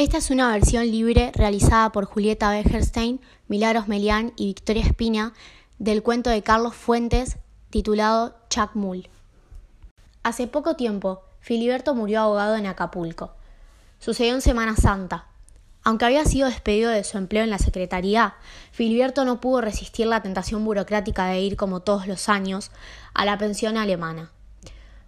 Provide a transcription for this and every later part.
Esta es una versión libre realizada por Julieta Becherstein, Milagros Melián y Victoria Espina del cuento de Carlos Fuentes titulado Chacmul. Hace poco tiempo, Filiberto murió ahogado en Acapulco. Sucedió en Semana Santa. Aunque había sido despedido de su empleo en la Secretaría, Filiberto no pudo resistir la tentación burocrática de ir, como todos los años, a la pensión alemana.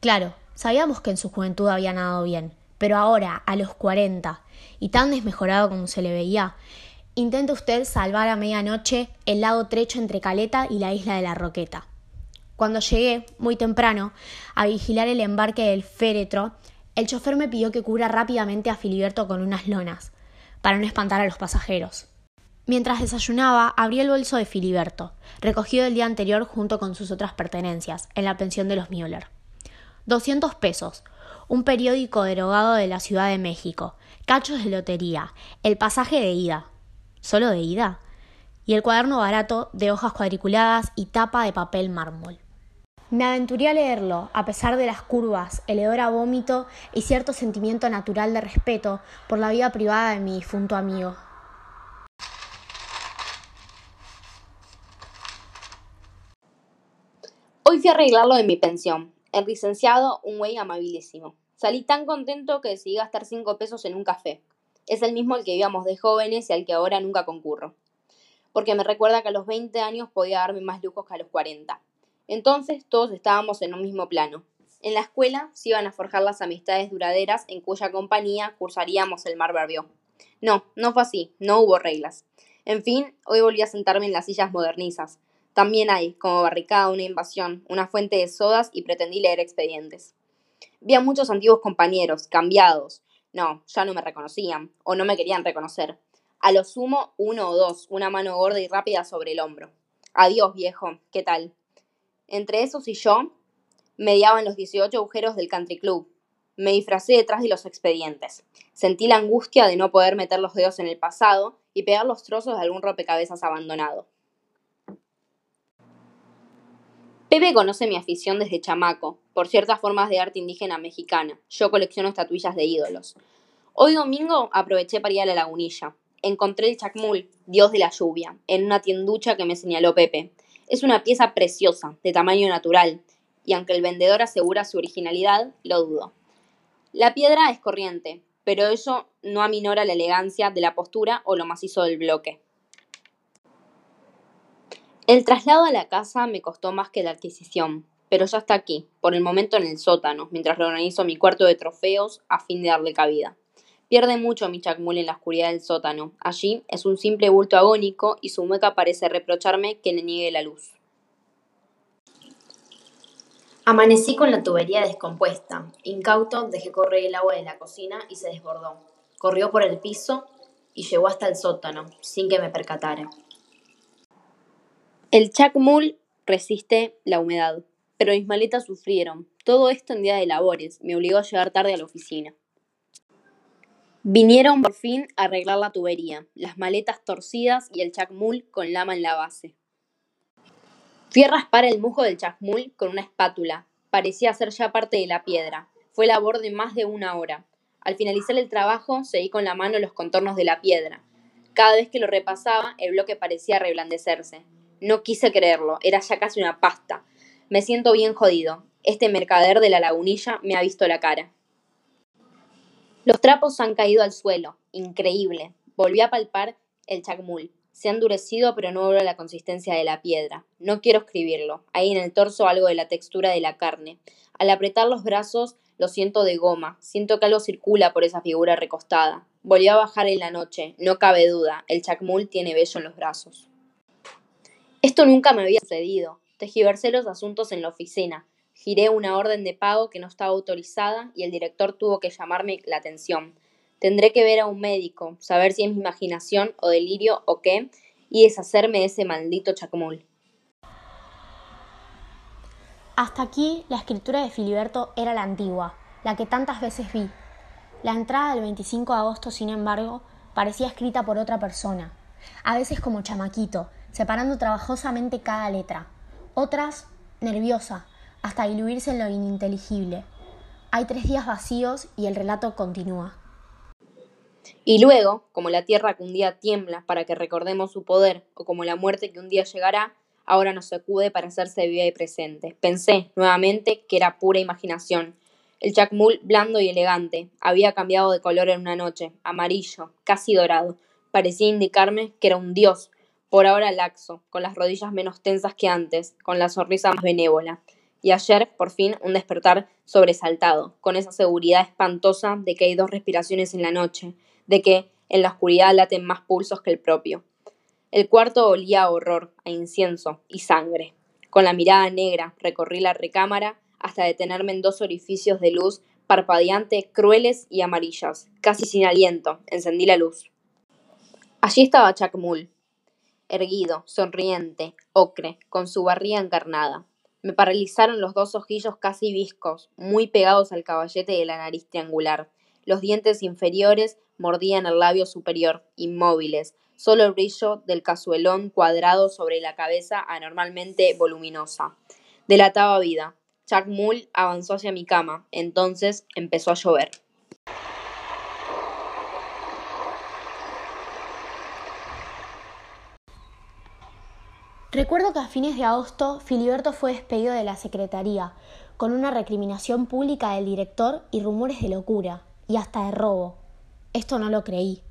Claro, sabíamos que en su juventud había nadado bien, pero ahora, a los cuarenta, y tan desmejorado como se le veía, intenta usted salvar a medianoche el lago trecho entre Caleta y la isla de la Roqueta. Cuando llegué, muy temprano, a vigilar el embarque del féretro, el chofer me pidió que cubra rápidamente a Filiberto con unas lonas, para no espantar a los pasajeros. Mientras desayunaba, abrí el bolso de Filiberto, recogido el día anterior junto con sus otras pertenencias, en la pensión de los Müller. Doscientos pesos, un periódico derogado de la Ciudad de México, cachos de lotería, el pasaje de ida, solo de ida, y el cuaderno barato de hojas cuadriculadas y tapa de papel mármol. Me aventuré a leerlo, a pesar de las curvas, el hedor a vómito y cierto sentimiento natural de respeto por la vida privada de mi difunto amigo. Hoy fui a arreglarlo de mi pensión. El licenciado, un güey amabilísimo. Salí tan contento que decidí gastar cinco pesos en un café. Es el mismo al que íbamos de jóvenes y al que ahora nunca concurro. Porque me recuerda que a los 20 años podía darme más lujos que a los 40. Entonces todos estábamos en un mismo plano. En la escuela se iban a forjar las amistades duraderas en cuya compañía cursaríamos el mar Barbió. No, no fue así, no hubo reglas. En fin, hoy volví a sentarme en las sillas modernizas. También hay, como barricada, una invasión, una fuente de sodas y pretendí leer expedientes. Vi a muchos antiguos compañeros, cambiados. No, ya no me reconocían, o no me querían reconocer. A lo sumo, uno o dos, una mano gorda y rápida sobre el hombro. Adiós, viejo, ¿qué tal? Entre esos y yo, mediaban los 18 agujeros del country club. Me disfracé detrás de los expedientes. Sentí la angustia de no poder meter los dedos en el pasado y pegar los trozos de algún rompecabezas abandonado. Pepe conoce mi afición desde chamaco, por ciertas formas de arte indígena mexicana. Yo colecciono estatuillas de ídolos. Hoy domingo aproveché para ir a la lagunilla. Encontré el chacmul, dios de la lluvia, en una tienducha que me señaló Pepe. Es una pieza preciosa, de tamaño natural, y aunque el vendedor asegura su originalidad, lo dudo. La piedra es corriente, pero eso no aminora la elegancia de la postura o lo macizo del bloque. El traslado a la casa me costó más que la adquisición, pero ya está aquí, por el momento en el sótano, mientras reorganizo mi cuarto de trofeos a fin de darle cabida. Pierde mucho mi chacmul en la oscuridad del sótano. Allí es un simple bulto agónico y su mueca parece reprocharme que le niegue la luz. Amanecí con la tubería descompuesta. Incauto dejé correr el agua de la cocina y se desbordó. Corrió por el piso y llegó hasta el sótano, sin que me percatara. El chacmul resiste la humedad, pero mis maletas sufrieron. Todo esto en día de labores me obligó a llegar tarde a la oficina. Vinieron por fin a arreglar la tubería, las maletas torcidas y el chacmul con lama en la base. Fui a raspar el musgo del chacmul con una espátula. Parecía ser ya parte de la piedra. Fue labor de más de una hora. Al finalizar el trabajo, seguí con la mano los contornos de la piedra. Cada vez que lo repasaba, el bloque parecía reblandecerse. No quise creerlo, era ya casi una pasta. Me siento bien jodido. Este mercader de la lagunilla me ha visto la cara. Los trapos han caído al suelo. Increíble. Volví a palpar el chacmul. Se ha endurecido, pero no vuelve la consistencia de la piedra. No quiero escribirlo. Hay en el torso algo de la textura de la carne. Al apretar los brazos, lo siento de goma. Siento que algo circula por esa figura recostada. Volvió a bajar en la noche. No cabe duda. El chacmul tiene vello en los brazos. Esto nunca me había sucedido. Tejiversé los asuntos en la oficina. Giré una orden de pago que no estaba autorizada y el director tuvo que llamarme la atención. Tendré que ver a un médico, saber si es mi imaginación o delirio o qué, y deshacerme de ese maldito chacmul. Hasta aquí la escritura de Filiberto era la antigua, la que tantas veces vi. La entrada del 25 de agosto, sin embargo, parecía escrita por otra persona, a veces como chamaquito, separando trabajosamente cada letra, otras nerviosa, hasta diluirse en lo ininteligible. Hay tres días vacíos y el relato continúa. Y luego, como la tierra que un día tiembla para que recordemos su poder, o como la muerte que un día llegará, ahora nos acude para hacerse viva y presente. Pensé, nuevamente, que era pura imaginación. El chacmul, blando y elegante, había cambiado de color en una noche, amarillo, casi dorado. Parecía indicarme que era un dios, por ahora laxo, con las rodillas menos tensas que antes, con la sonrisa más benévola. Y ayer, por fin, un despertar sobresaltado, con esa seguridad espantosa de que hay dos respiraciones en la noche, de que en la oscuridad laten más pulsos que el propio. El cuarto olía a horror, a incienso y sangre. Con la mirada negra recorrí la recámara hasta detenerme en dos orificios de luz parpadeante, crueles y amarillas. Casi sin aliento, encendí la luz. Allí estaba Chacmul, erguido, sonriente, ocre, con su barriga encarnada. Me paralizaron los dos ojillos casi viscos, muy pegados al caballete de la nariz triangular. Los dientes inferiores mordían el labio superior, inmóviles, solo el brillo del cazuelón cuadrado sobre la cabeza anormalmente voluminosa. Delataba vida. Chuck Mull avanzó hacia mi cama. Entonces empezó a llover. Recuerdo que a fines de agosto Filiberto fue despedido de la Secretaría, con una recriminación pública del director y rumores de locura, y hasta de robo. Esto no lo creí.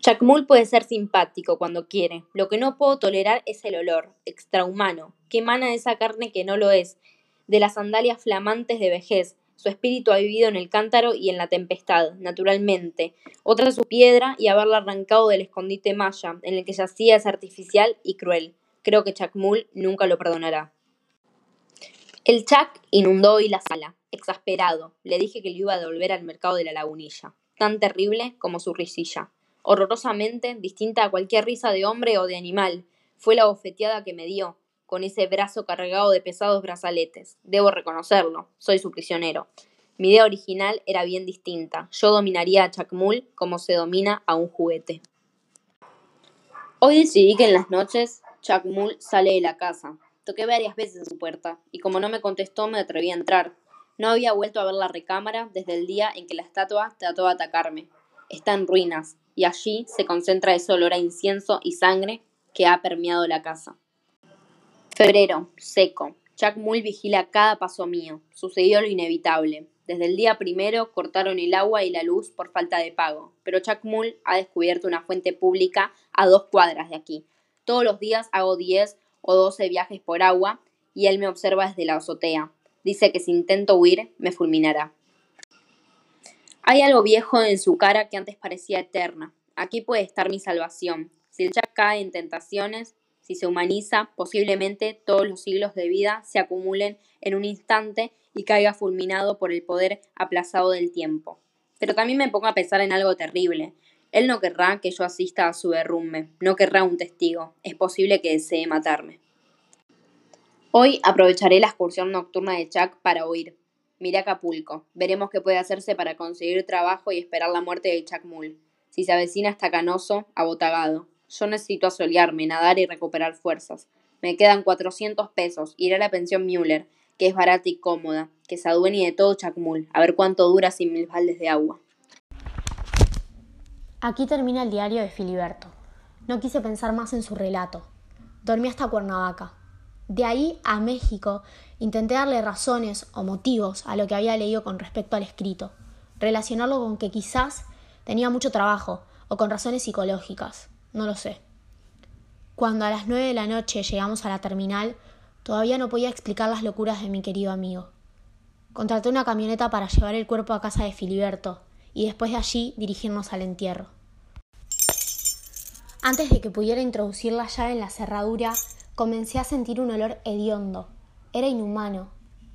Chacmul puede ser simpático cuando quiere. Lo que no puedo tolerar es el olor, extrahumano, que emana de esa carne que no lo es, de las sandalias flamantes de vejez, su espíritu ha vivido en el cántaro y en la tempestad, naturalmente. Otra su piedra y haberla arrancado del escondite maya, en el que yacía es artificial y cruel. Creo que Chacmul nunca lo perdonará. El Chac inundó hoy la sala, exasperado. Le dije que le iba a devolver al mercado de la lagunilla, tan terrible como su risilla. Horrorosamente distinta a cualquier risa de hombre o de animal. Fue la bofeteada que me dio, con ese brazo cargado de pesados brazaletes. Debo reconocerlo, soy su prisionero. Mi idea original era bien distinta. Yo dominaría a Chacmul como se domina a un juguete. Hoy decidí que en las noches Chacmul sale de la casa. Toqué varias veces su puerta, y como no me contestó me atreví a entrar. No había vuelto a ver la recámara desde el día en que la estatua trató de atacarme. Está en ruinas, y allí se concentra ese olor a incienso y sangre que ha permeado la casa. Febrero, seco. Jack Mull vigila cada paso mío. Sucedió lo inevitable. Desde el día primero cortaron el agua y la luz por falta de pago, pero Jack Mull ha descubierto una fuente pública a dos cuadras de aquí. Todos los días hago 10 o 12 viajes por agua y él me observa desde la azotea. Dice que si intento huir, me fulminará. Hay algo viejo en su cara que antes parecía eterna. Aquí puede estar mi salvación. Si el Jack cae en tentaciones, si se humaniza, posiblemente todos los siglos de vida se acumulen en un instante y caiga fulminado por el poder aplazado del tiempo. Pero también me pongo a pensar en algo terrible. Él no querrá que yo asista a su derrumbe, no querrá un testigo. Es posible que desee matarme. Hoy aprovecharé la excursión nocturna de Chuck para huir. Miré Acapulco. Veremos qué puede hacerse para conseguir trabajo y esperar la muerte de Chuck Mull. Si se avecina hasta canoso, abotagado. Yo necesito asolearme, nadar y recuperar fuerzas. Me quedan 400 pesos. Iré a la pensión Müller, que es barata y cómoda, que se adueñe de todo Chacmul, a ver cuánto dura sin mil baldes de agua. Aquí termina el diario de Filiberto. No quise pensar más en su relato. Dormí hasta Cuernavaca. De ahí a México intenté darle razones o motivos a lo que había leído con respecto al escrito, relacionarlo con que quizás tenía mucho trabajo o con razones psicológicas. No lo sé. Cuando a las nueve de la noche llegamos a la terminal, todavía no podía explicar las locuras de mi querido amigo. Contraté una camioneta para llevar el cuerpo a casa de Filiberto y después de allí dirigirnos al entierro. Antes de que pudiera introducir la llave en la cerradura, comencé a sentir un olor hediondo. Era inhumano.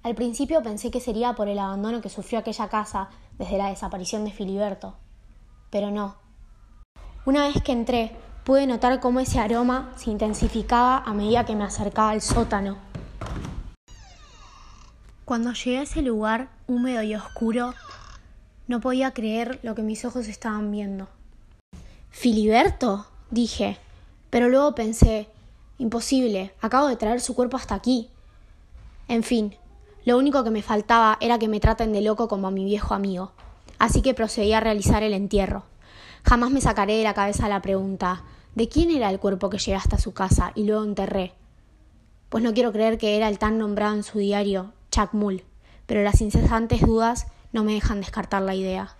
Al principio pensé que sería por el abandono que sufrió aquella casa desde la desaparición de Filiberto. Pero no. Una vez que entré, pude notar cómo ese aroma se intensificaba a medida que me acercaba al sótano. Cuando llegué a ese lugar húmedo y oscuro, no podía creer lo que mis ojos estaban viendo. Filiberto, dije, pero luego pensé, imposible, acabo de traer su cuerpo hasta aquí. En fin, lo único que me faltaba era que me traten de loco como a mi viejo amigo. así que procedí a realizar el entierro. Jamás me sacaré de la cabeza la pregunta ¿de quién era el cuerpo que llegué hasta su casa y luego enterré? Pues no quiero creer que era el tan nombrado en su diario, Chuck Mull, pero las incesantes dudas no me dejan descartar la idea.